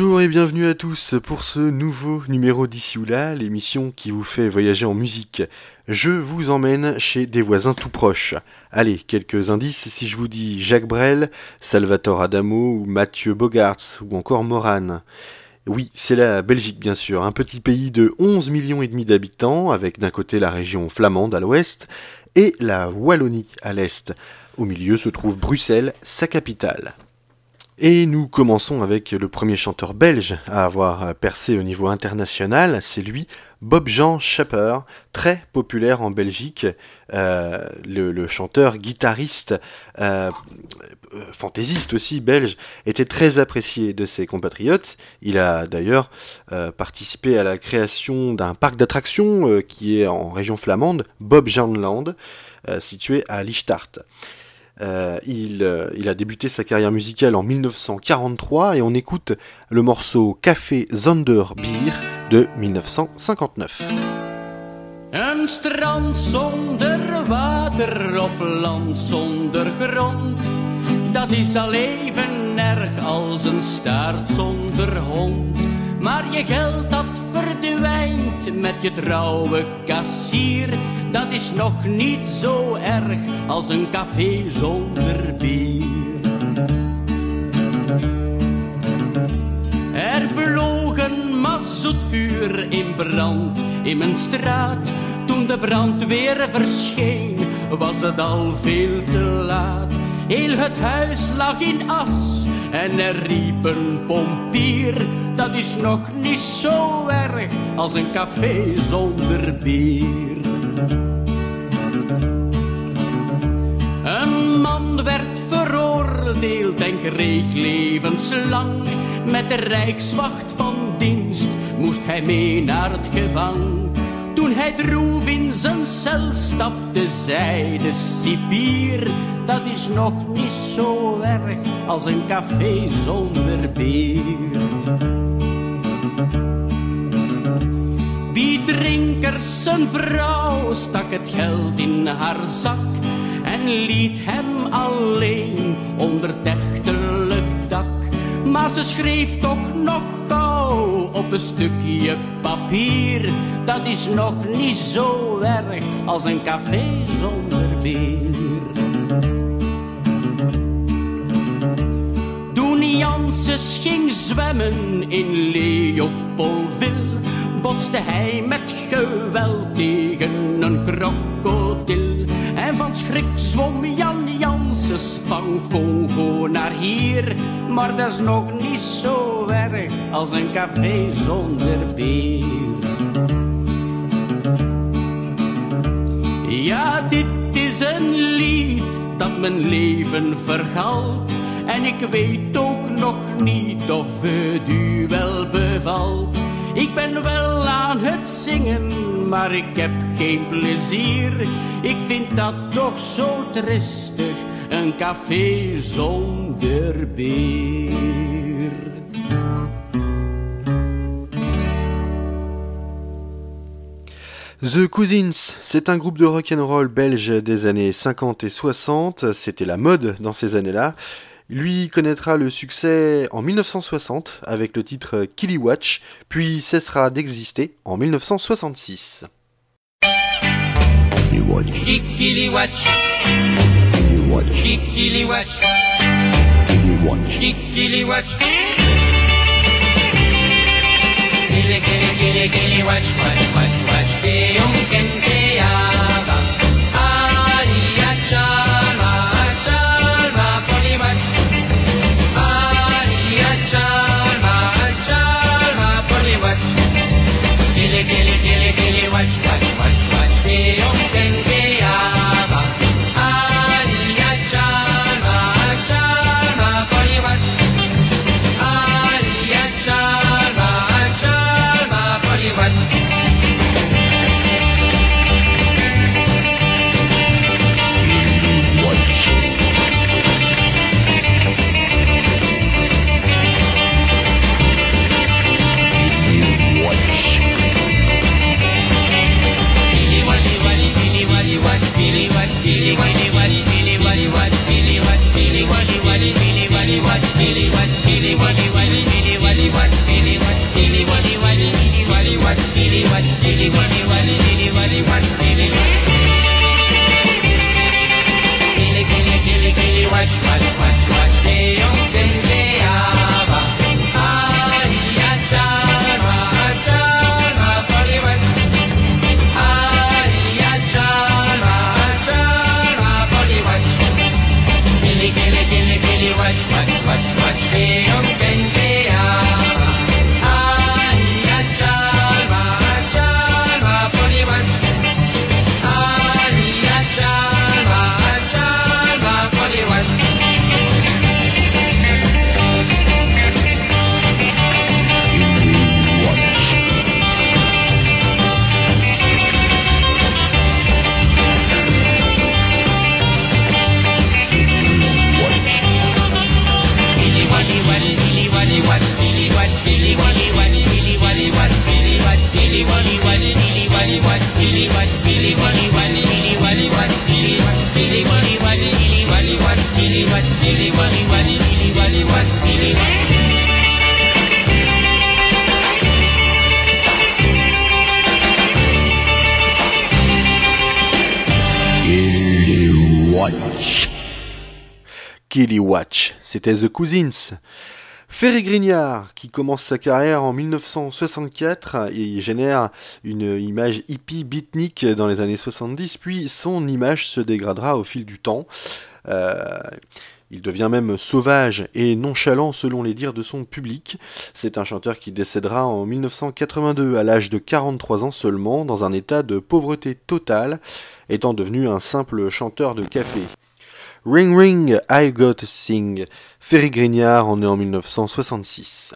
Bonjour et bienvenue à tous pour ce nouveau numéro d'ici ou là, l'émission qui vous fait voyager en musique. Je vous emmène chez des voisins tout proches. Allez, quelques indices si je vous dis Jacques Brel, Salvatore Adamo ou Mathieu Bogarts ou encore Morane. Oui, c'est la Belgique bien sûr, un petit pays de 11 millions et demi d'habitants avec d'un côté la région flamande à l'ouest et la Wallonie à l'est. Au milieu se trouve Bruxelles, sa capitale. Et nous commençons avec le premier chanteur belge à avoir percé au niveau international, c'est lui, Bob Jean Schapper, très populaire en Belgique, euh, le, chanteur, guitariste, euh, fantaisiste aussi belge, était très apprécié de ses compatriotes. Il a d'ailleurs euh, participé à la création d'un parc d'attractions qui est en région flamande, Bob Jean Land, situé à Lichtart. Euh, il, euh, il, a débuté sa carrière musicale en 1943 et on écoute le morceau Café Zonder Bier de 1959. Een strand zonder water zonder grond, dat is al even erg als een staart zonder hond. Maar je geld dat verdwijnt met je trouwe kassier, dat is nog niet zo erg als een café zonder bier. Er vloog een vuur in brand in mijn straat. Toen de brandweer verscheen, was het al veel te laat. Heel het huis lag in as en er riep een pompier. Dat is nog niet zo erg als een café zonder bier. Een man werd veroordeeld en kreeg levenslang. Met de rijkswacht van dienst moest hij mee naar het gevang. Toen hij droef in zijn cel stapte, zei de cipier, dat is nog niet zo erg als een café zonder bier. Drinkers zijn vrouw stak het geld in haar zak en liet hem alleen onder dak. Maar ze schreef toch nog gauw op een stukje papier. Dat is nog niet zo erg als een café zonder bier. Toen Janses ging zwemmen in Leopoldville, botste hij met geweld tegen een krokodil. En van schrik zwom Jan Van Congo naar hier. Maar dat is nog niet zo erg als een café zonder bier. Ja, dit is een lied dat mijn leven vergalt. En ik weet ook nog niet of het u wel bevalt. Ik ben wel aan het zingen, maar ik heb geen plezier. Ik vind dat toch zo tristig, een café zonder bier. The Cousins, c'est un groupe de rock and roll belge des années 50 et 60, c'était la mode dans ces années-là. Lui connaîtra le succès en 1960 avec le titre Watch, puis cessera d'exister en 1966. Kelly Watch. knowledge. Kikiliwatch. Kikiliwatch. Kikiliwatch. Kikiliwatch. Kikiliwatch. Watch, watch, watch. C'était The Cousins. Ferry Grignard, qui commence sa carrière en 1964 et génère une image hippie beatnik dans les années 70, puis son image se dégradera au fil du temps. Euh, il devient même sauvage et nonchalant selon les dires de son public. C'est un chanteur qui décédera en 1982 à l'âge de 43 ans seulement dans un état de pauvreté totale, étant devenu un simple chanteur de café. Ring Ring, I Got Sing. Ferry Grignard en est en 1966.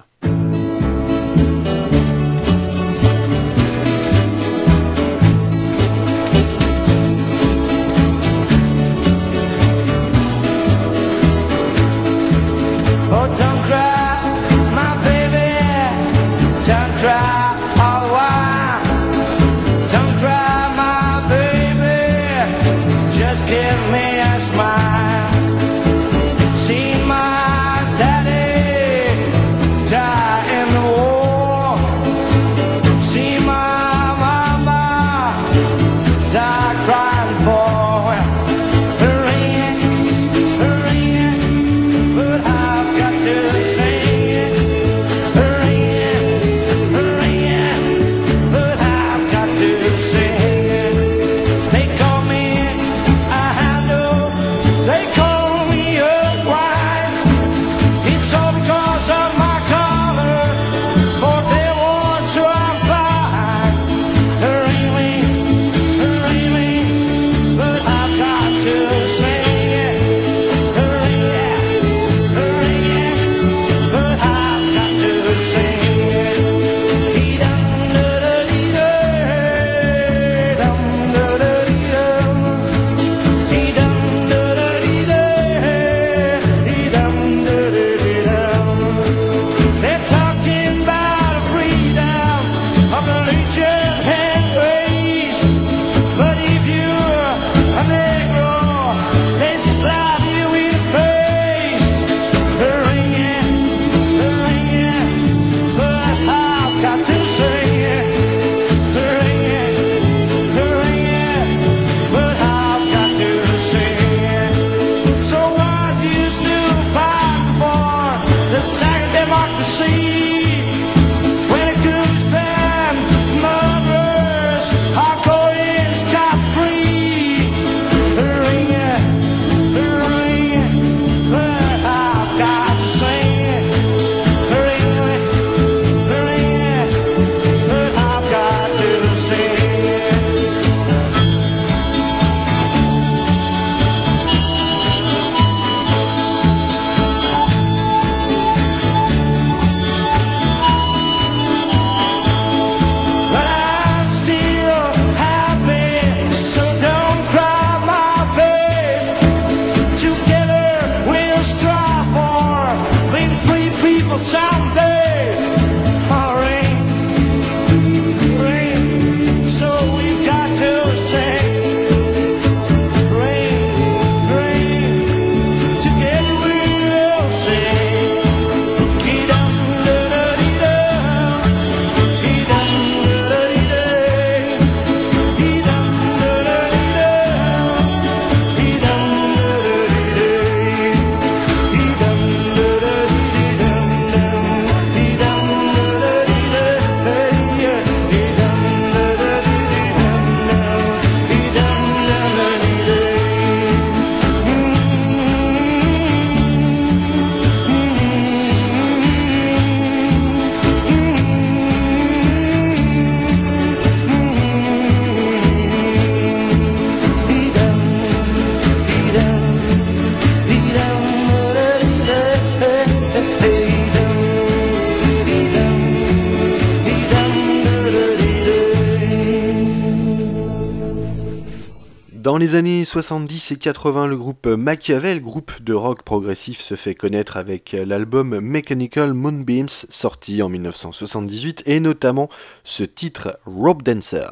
Les années 70 et 80, le groupe Machiavel, groupe de rock progressif, se fait connaître avec l'album Mechanical Moonbeams, sorti en 1978, et notamment ce titre Rope Dancer.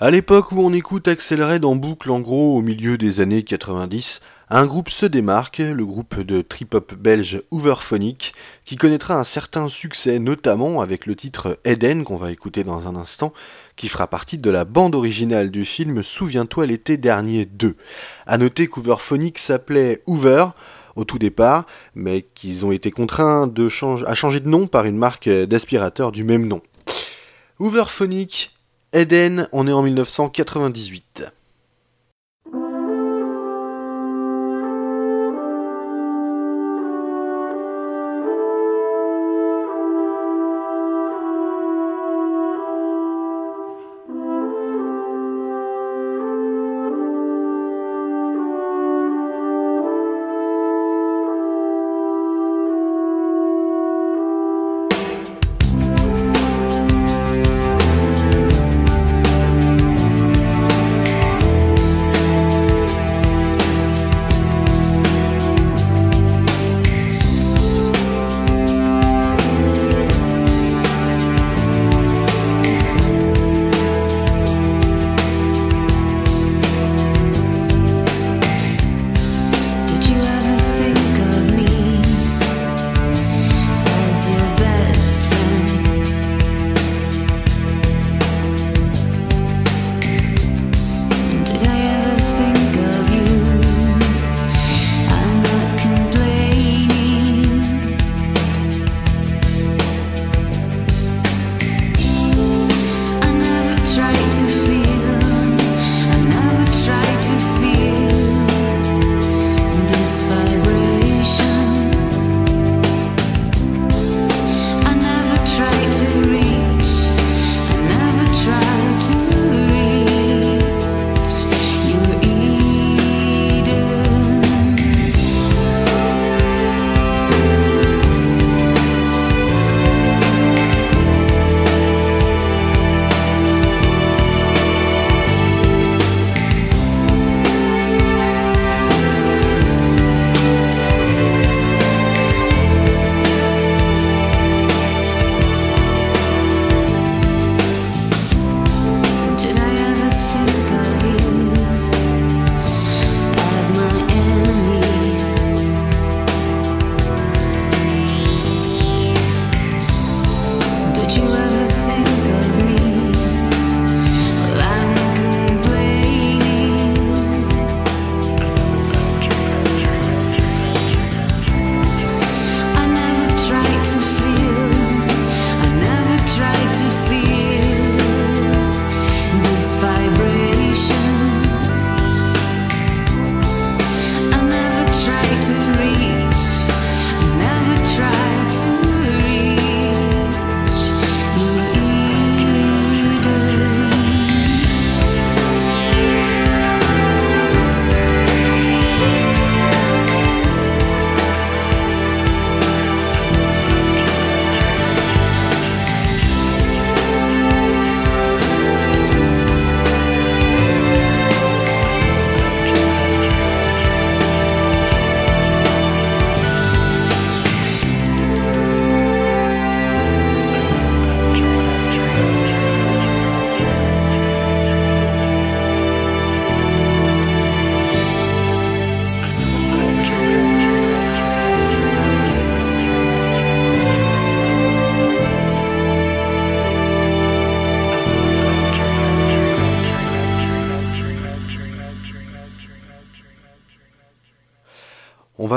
À l'époque où on écoute Axel Red en boucle en gros au milieu des années 90, un groupe se démarque, le groupe de trip-hop belge Hooverphonic, qui connaîtra un certain succès notamment avec le titre Eden qu'on va écouter dans un instant, qui fera partie de la bande originale du film Souviens-toi l'été dernier 2. A noter qu'Hooverphonic s'appelait Hoover au tout départ, mais qu'ils ont été contraints à changer de nom par une marque d'aspirateur du même nom. Hooverphonic Eden, on est en 1998.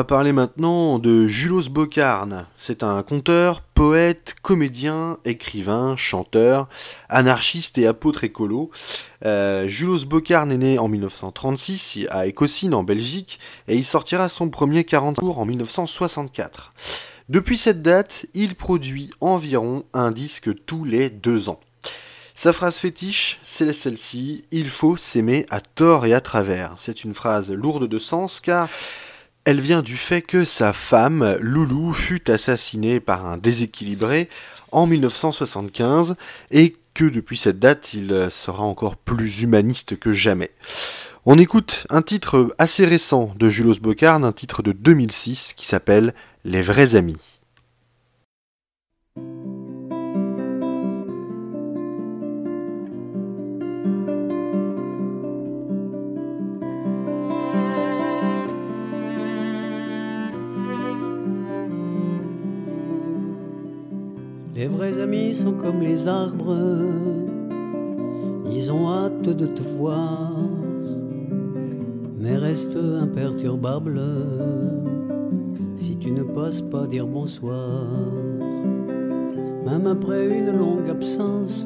Parler maintenant de Julos Bocarne. C'est un conteur, poète, comédien, écrivain, chanteur, anarchiste et apôtre écolo. Euh, Julos Bocarne est né en 1936 à Écosine en Belgique et il sortira son premier 40 jours en 1964. Depuis cette date, il produit environ un disque tous les deux ans. Sa phrase fétiche, c'est celle-ci, il faut s'aimer à tort et à travers. C'est une phrase lourde de sens car elle vient du fait que sa femme, Loulou, fut assassinée par un déséquilibré en 1975 et que depuis cette date il sera encore plus humaniste que jamais. On écoute un titre assez récent de Julos Bocarn, un titre de 2006 qui s'appelle Les vrais amis. Vrais amis sont comme les arbres, ils ont hâte de te voir, mais restent imperturbables si tu ne passes pas dire bonsoir. Même après une longue absence,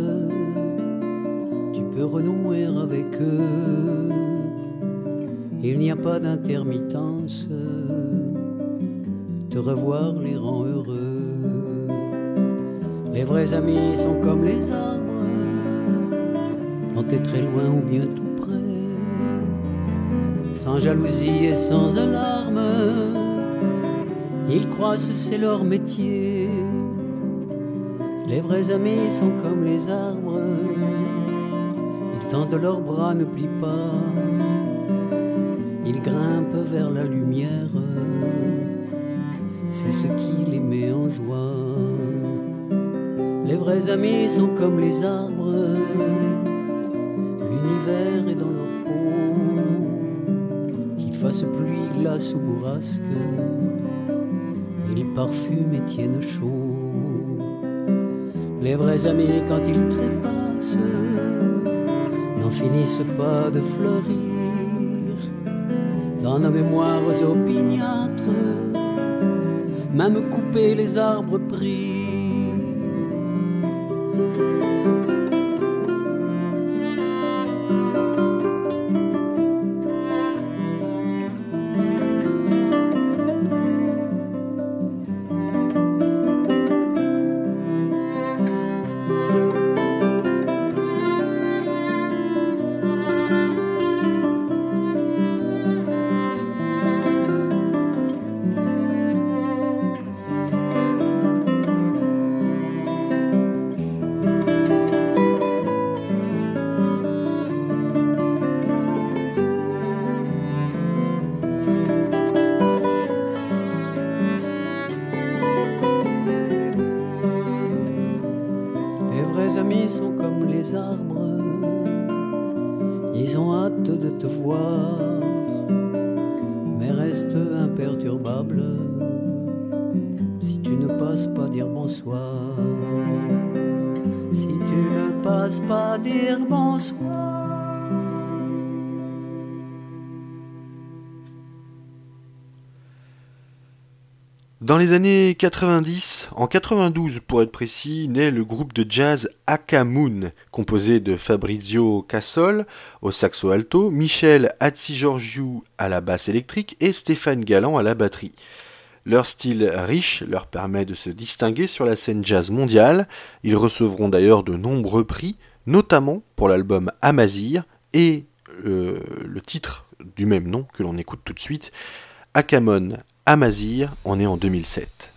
tu peux renouer avec eux. Il n'y a pas d'intermittence, te revoir les rend heureux. Les vrais amis sont comme les arbres, plantés très loin ou bien tout près, sans jalousie et sans alarme. Ils croissent, c'est leur métier. Les vrais amis sont comme les arbres, ils tendent leurs bras, ne plient pas, ils grimpent vers la lumière, c'est ce qui les met en joie. Les vrais amis sont comme les arbres, l'univers est dans leur peau. Qu'il fasse pluie, glace ou bourrasque, ils parfument et tiennent chaud. Les vrais amis, quand ils trépassent, n'en finissent pas de fleurir. Dans nos mémoires opiniâtres, même couper les arbres pris les années 90, en 92 pour être précis, naît le groupe de jazz Akamoon, composé de Fabrizio Cassol au saxo alto, Michel Hatzigeorgiou à la basse électrique et Stéphane Galland à la batterie. Leur style riche leur permet de se distinguer sur la scène jazz mondiale. Ils recevront d'ailleurs de nombreux prix, notamment pour l'album Amazir et euh, le titre du même nom que l'on écoute tout de suite, Akamon Amazir, on est en 2007.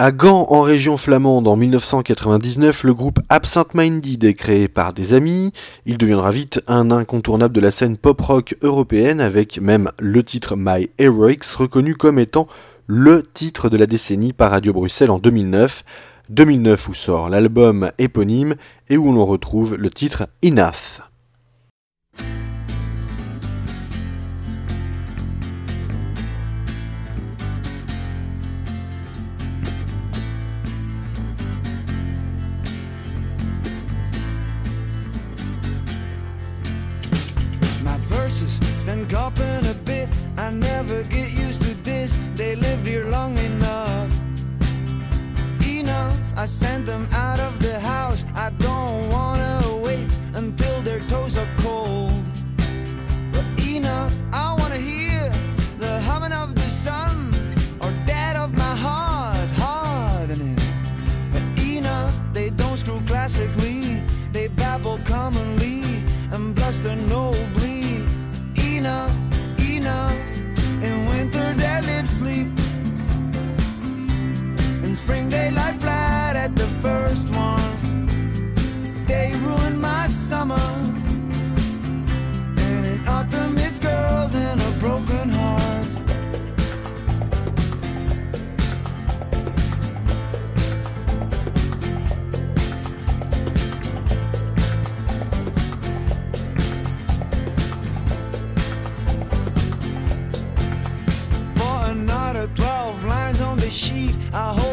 À Gand, en région flamande, en 1999, le groupe Absent Minded est créé par des amis. Il deviendra vite un incontournable de la scène pop-rock européenne, avec même le titre My Heroics reconnu comme étant le titre de la décennie par Radio Bruxelles en 2009. 2009 où sort l'album éponyme et où l'on retrouve le titre verses, then gawping a bit. I never get used to this. They lived here long enough. Enough, I sent them out of the house. I don't wanna wait until their toes are cold.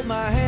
My hand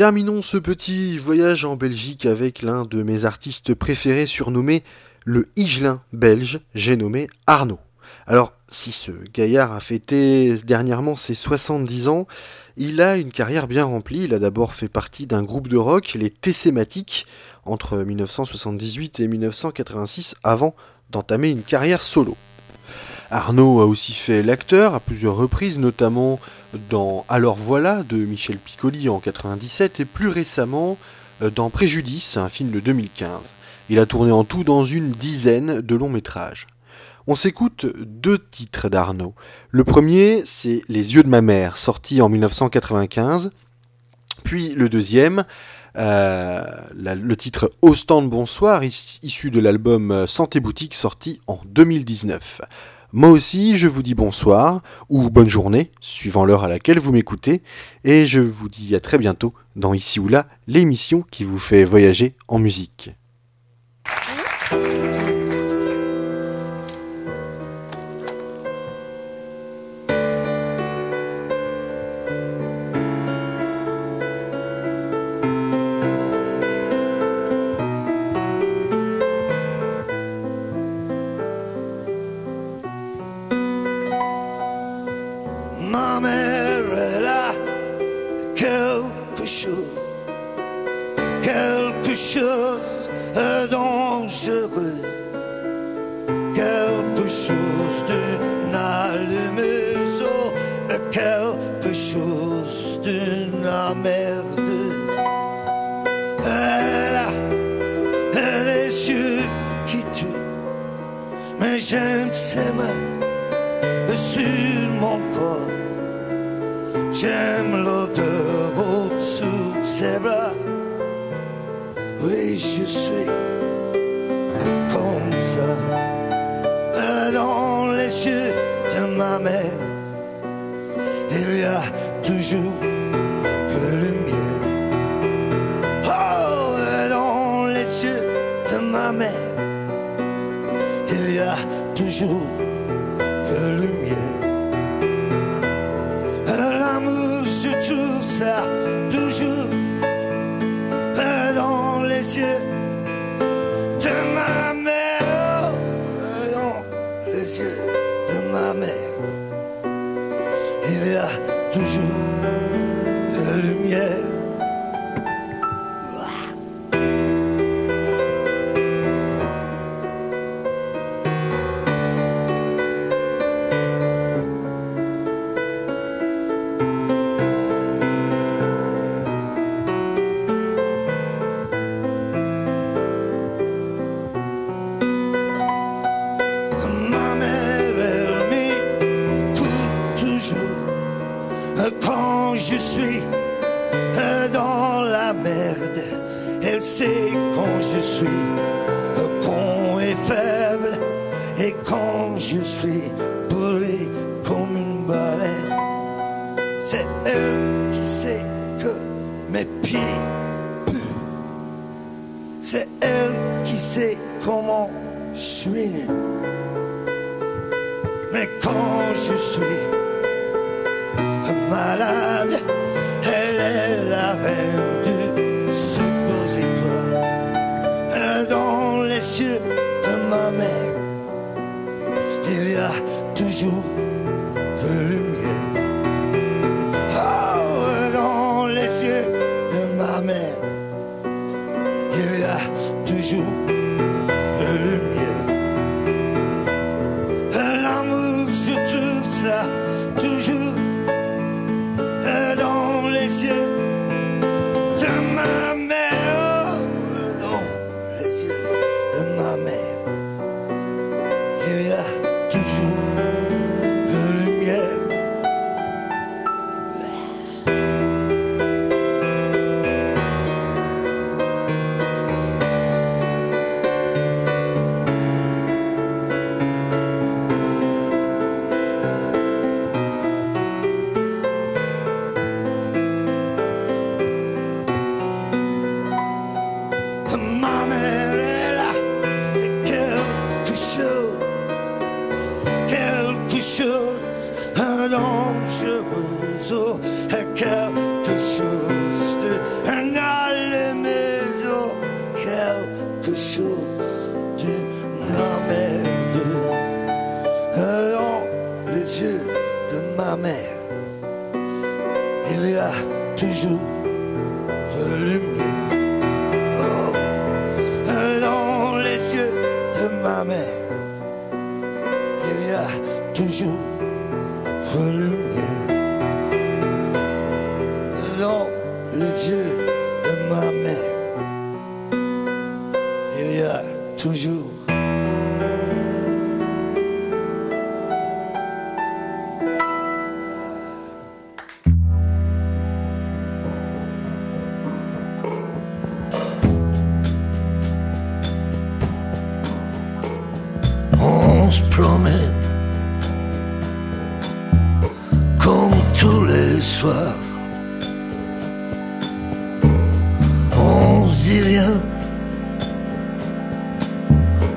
Terminons ce petit voyage en Belgique avec l'un de mes artistes préférés surnommé le Higelin belge, j'ai nommé Arnaud. Alors, si ce gaillard a fêté dernièrement ses 70 ans, il a une carrière bien remplie. Il a d'abord fait partie d'un groupe de rock, les Tessématiques, entre 1978 et 1986, avant d'entamer une carrière solo. Arnaud a aussi fait l'acteur à plusieurs reprises, notamment dans Alors voilà de Michel Piccoli en 97 et plus récemment euh, dans Préjudice, un film de 2015. Il a tourné en tout dans une dizaine de longs métrages. On s'écoute deux titres d'Arnaud. Le premier, c'est Les yeux de ma mère, sorti en 1995. Puis le deuxième, euh, le titre Au stand bonsoir, is- issu de l'album Santé Boutique, sorti en 2019. Moi aussi, je vous dis bonsoir ou bonne journée, suivant l'heure à laquelle vous m'écoutez, et je vous dis à très bientôt dans Ici ou là, l'émission qui vous fait voyager en musique. Ma j'aime ses mains sur mon corps. J'aime l'odeur au-dessous de ses bras. Oui, je suis comme ça. Dans les yeux de ma mère, il y a toujours toujours que le mien. L'amour, je trouve ça quand je suis dans la merde. Elle sait quand je suis con et faible et quand je suis bourré comme une baleine. C'est elle qui sait que mes pieds puent. C'est elle qui sait comment je suis. Mais quand je suis malade, elle est la reine du suppositoire. Dans les yeux de ma mère, il y a toujours On dit rien.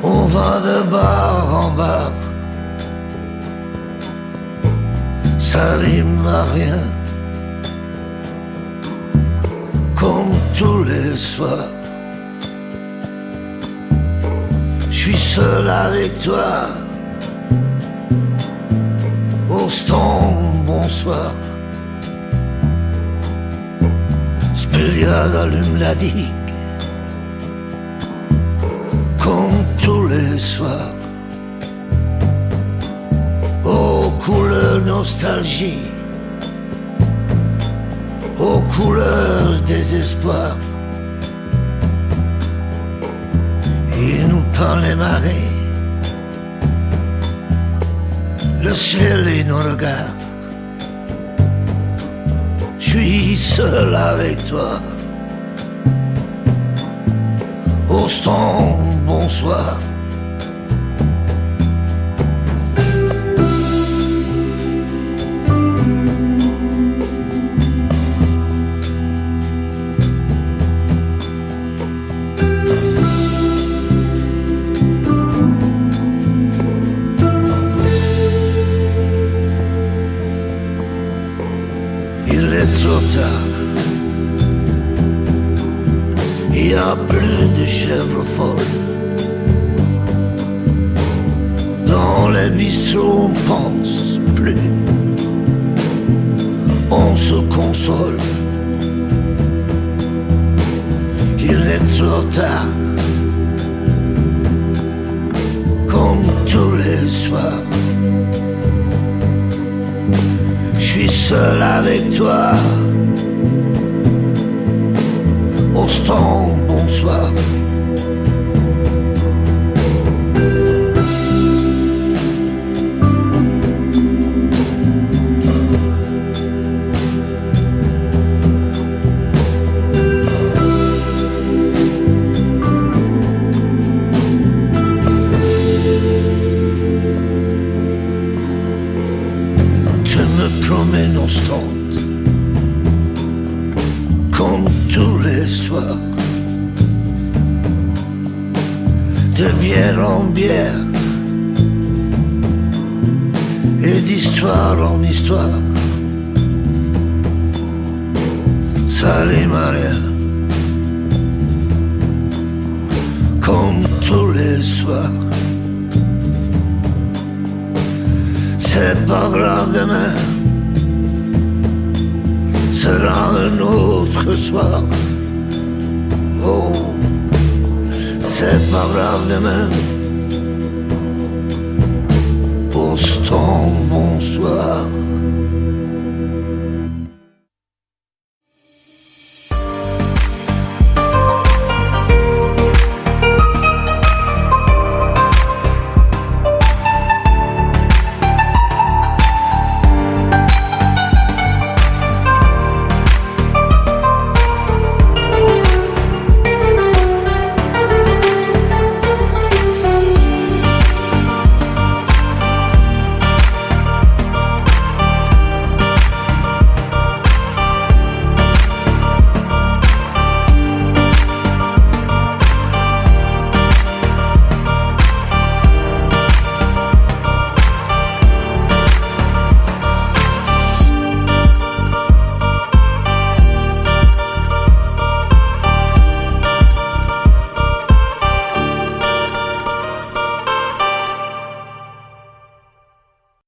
On va de bar en bar. Ça rime à rien. Comme tous les soirs. Je suis seul avec toi. Austin, bonsoir. Spéliade allume la digue. Comme tous les soirs. Aux couleurs nostalgie. Aux couleurs désespoir. Il nous peint les marées, le ciel et nos regards. Je suis seul avec toi. Austin, bonsoir. Il est trop tard. Il n'y a plus de chèvres folles. Dans les bistrots, on pense plus. On se console. Il est trop tard. Comme tous les soirs. Je suis seul avec toi. Austin, bonsoir. C'est pas grave demain. Sera un autre soir. Oh C'est pas grave demain. Austin, bonsoir